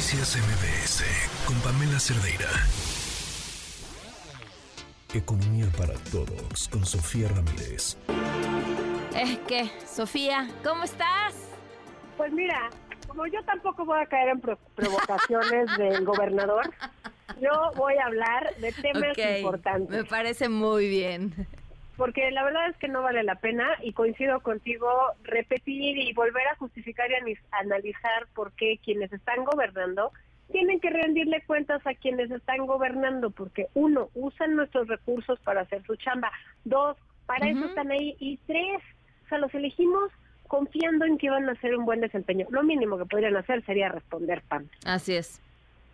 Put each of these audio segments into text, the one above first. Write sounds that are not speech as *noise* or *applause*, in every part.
Noticias MBS con Pamela Cerdeira. Economía para todos con Sofía Ramírez. Es que, Sofía, ¿cómo estás? Pues mira, como yo tampoco voy a caer en provocaciones *laughs* del gobernador, yo voy a hablar de temas importantes. Me parece muy bien porque la verdad es que no vale la pena y coincido contigo repetir y volver a justificar y analizar por qué quienes están gobernando tienen que rendirle cuentas a quienes están gobernando, porque uno, usan nuestros recursos para hacer su chamba, dos, para eso están ahí, y tres, o sea, los elegimos confiando en que van a hacer un buen desempeño. Lo mínimo que podrían hacer sería responder PAN. Así es,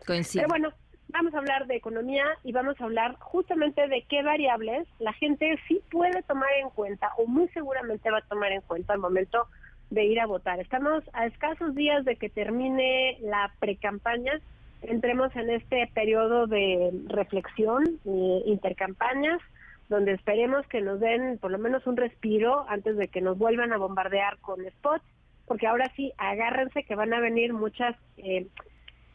coincido. Pero bueno, vamos a hablar de economía y vamos a hablar justamente de qué variables la gente sí puede tomar en cuenta o muy seguramente va a tomar en cuenta al momento de ir a votar. Estamos a escasos días de que termine la precampaña, entremos en este periodo de reflexión, e intercampañas, donde esperemos que nos den por lo menos un respiro antes de que nos vuelvan a bombardear con spots, porque ahora sí, agárrense que van a venir muchas... Eh,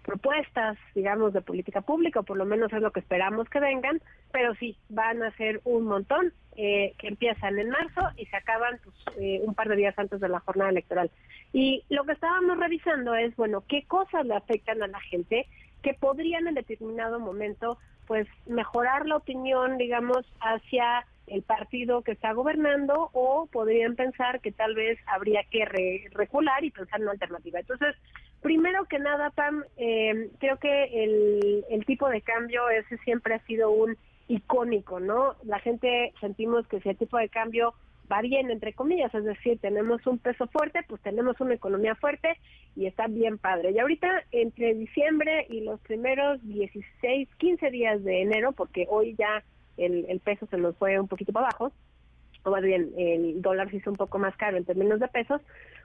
propuestas, digamos, de política pública, o por lo menos es lo que esperamos que vengan, pero sí, van a ser un montón eh, que empiezan en marzo y se acaban pues, eh, un par de días antes de la jornada electoral. Y lo que estábamos revisando es, bueno, qué cosas le afectan a la gente que podrían en determinado momento, pues, mejorar la opinión, digamos, hacia el partido que está gobernando o podrían pensar que tal vez habría que recular y pensar en una alternativa. Entonces, primero que nada, Pam, eh, creo que el, el tipo de cambio ese siempre ha sido un icónico, ¿no? La gente sentimos que si el tipo de cambio va bien, entre comillas, es decir, tenemos un peso fuerte, pues tenemos una economía fuerte y está bien padre. Y ahorita, entre diciembre y los primeros 16, 15 días de enero, porque hoy ya el, peso se nos fue un poquito para abajo, o más bien el dólar se hizo un poco más caro en términos de pesos,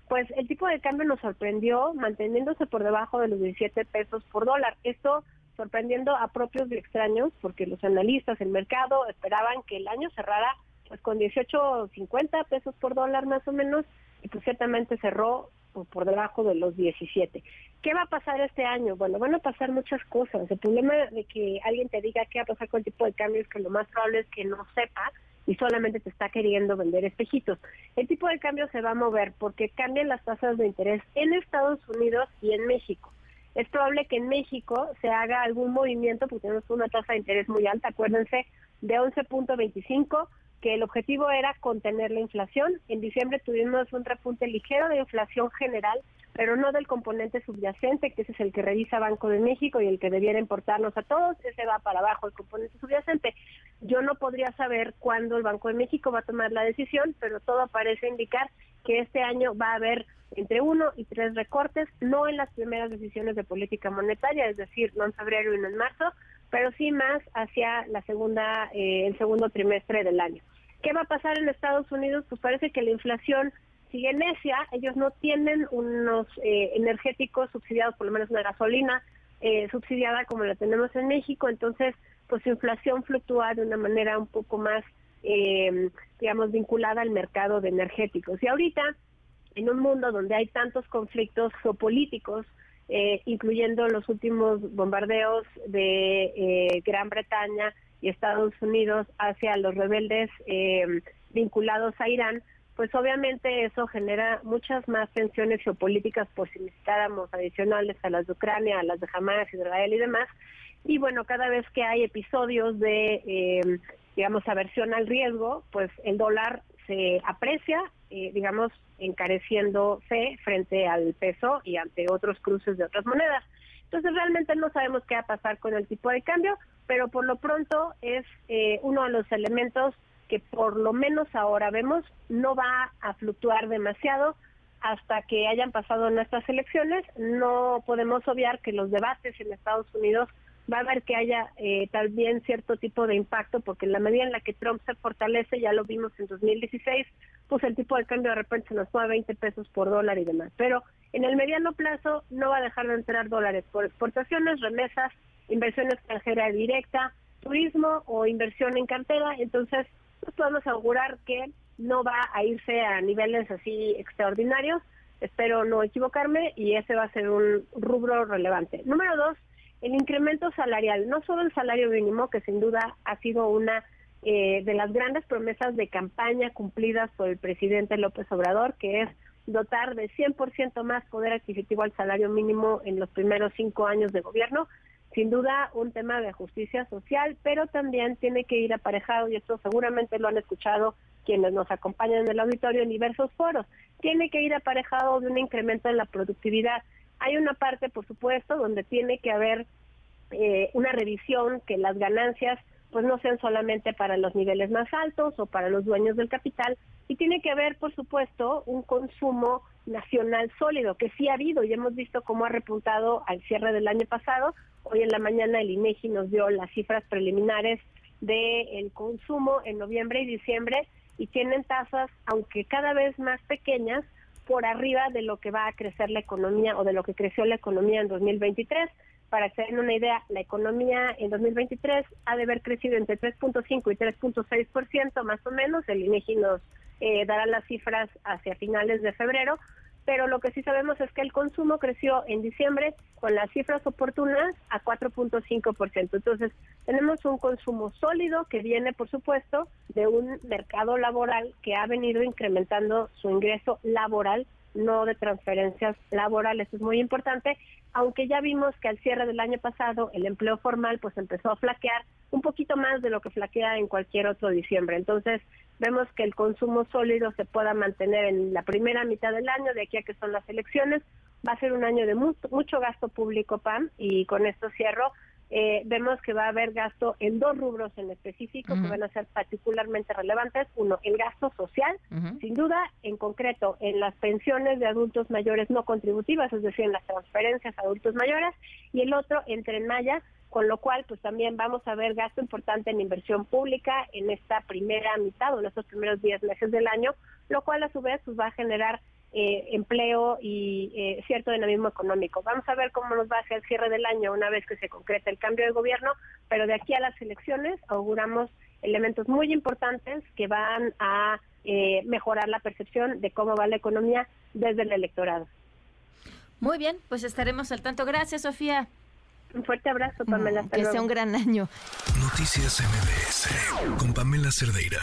pues el tipo de cambio nos sorprendió manteniéndose por debajo de los 17 pesos por dólar. Esto sorprendiendo a propios y extraños, porque los analistas, el mercado esperaban que el año cerrara pues con 18.50 pesos por dólar más o menos, y pues ciertamente cerró por debajo de los 17. ¿Qué va a pasar este año? Bueno, van a pasar muchas cosas. El problema de que alguien te diga qué va a pasar con el tipo de cambio es que lo más probable es que no sepa y solamente te está queriendo vender espejitos. El tipo de cambio se va a mover porque cambian las tasas de interés en Estados Unidos y en México. Es probable que en México se haga algún movimiento porque tenemos una tasa de interés muy alta, acuérdense, de 11.25 que el objetivo era contener la inflación. En diciembre tuvimos un repunte ligero de inflación general, pero no del componente subyacente, que ese es el que revisa Banco de México y el que debiera importarnos a todos, ese va para abajo el componente subyacente. Yo no podría saber cuándo el Banco de México va a tomar la decisión, pero todo parece indicar que este año va a haber entre uno y tres recortes, no en las primeras decisiones de política monetaria, es decir, no en febrero y no en marzo, pero sí más hacia la segunda, eh, el segundo trimestre del año. ¿Qué va a pasar en Estados Unidos? Pues parece que la inflación sigue necia, ellos no tienen unos eh, energéticos subsidiados, por lo menos una gasolina eh, subsidiada como la tenemos en México, entonces pues su inflación fluctúa de una manera un poco más, digamos, vinculada al mercado de energéticos. Y ahorita, en un mundo donde hay tantos conflictos geopolíticos, eh, incluyendo los últimos bombardeos de eh, Gran Bretaña y Estados Unidos hacia los rebeldes eh, vinculados a Irán, pues obviamente eso genera muchas más tensiones geopolíticas por si necesitáramos adicionales a las de Ucrania, a las de Hamas, Israel y demás. Y bueno, cada vez que hay episodios de, digamos, aversión al riesgo, pues el dólar se aprecia, eh, digamos, encareciéndose frente al peso y ante otros cruces de otras monedas. Entonces realmente no sabemos qué va a pasar con el tipo de cambio, pero por lo pronto es eh, uno de los elementos que por lo menos ahora vemos no va a fluctuar demasiado hasta que hayan pasado nuestras elecciones. No podemos obviar que los debates en Estados Unidos va a haber que haya eh, también cierto tipo de impacto, porque en la medida en la que Trump se fortalece, ya lo vimos en 2016, pues el tipo de cambio de repente se nos fue a 20 pesos por dólar y demás. Pero en el mediano plazo no va a dejar de entrar dólares por exportaciones, remesas, inversión extranjera directa, turismo o inversión en cartera. Entonces, pues podemos augurar que no va a irse a niveles así extraordinarios, espero no equivocarme, y ese va a ser un rubro relevante. Número dos, el incremento salarial, no solo el salario mínimo, que sin duda ha sido una eh, de las grandes promesas de campaña cumplidas por el presidente López Obrador, que es dotar de 100% más poder adquisitivo al salario mínimo en los primeros cinco años de gobierno. Sin duda un tema de justicia social, pero también tiene que ir aparejado, y esto seguramente lo han escuchado quienes nos acompañan en el auditorio en diversos foros, tiene que ir aparejado de un incremento en la productividad. Hay una parte, por supuesto, donde tiene que haber eh, una revisión que las ganancias pues no sean solamente para los niveles más altos o para los dueños del capital y tiene que haber por supuesto un consumo nacional sólido que sí ha habido y hemos visto cómo ha repuntado al cierre del año pasado. Hoy en la mañana el INEGI nos dio las cifras preliminares del consumo en noviembre y diciembre y tienen tasas aunque cada vez más pequeñas por arriba de lo que va a crecer la economía o de lo que creció la economía en 2023 para que se den una idea, la economía en 2023 ha de haber crecido entre 3.5 y 3.6% más o menos. El INEGI nos eh, dará las cifras hacia finales de febrero, pero lo que sí sabemos es que el consumo creció en diciembre con las cifras oportunas a 4.5%. Entonces, tenemos un consumo sólido que viene, por supuesto, de un mercado laboral que ha venido incrementando su ingreso laboral no de transferencias laborales. Es muy importante, aunque ya vimos que al cierre del año pasado el empleo formal pues empezó a flaquear un poquito más de lo que flaquea en cualquier otro diciembre. Entonces, vemos que el consumo sólido se pueda mantener en la primera mitad del año, de aquí a que son las elecciones. Va a ser un año de mucho gasto público, PAM, y con esto cierro eh, vemos que va a haber gasto en dos rubros en específico que van a ser particularmente relevantes. Uno, el gasto social, sin duda, en concreto, en las pensiones de adultos mayores no contributivas, es decir, en las transferencias a adultos mayores, y el otro, en Tren Maya, con lo cual pues también vamos a ver gasto importante en inversión pública en esta primera mitad o en estos primeros 10 meses del año, lo cual a su vez pues va a generar eh, empleo y eh, cierto dinamismo económico. Vamos a ver cómo nos va a hacer el cierre del año una vez que se concrete el cambio de gobierno, pero de aquí a las elecciones auguramos elementos muy importantes que van a eh, mejorar la percepción de cómo va la economía desde el electorado. Muy bien, pues estaremos al tanto. Gracias, Sofía. Un fuerte abrazo, Pamela. que sea un gran año. Noticias MBS con Pamela Cerdeira.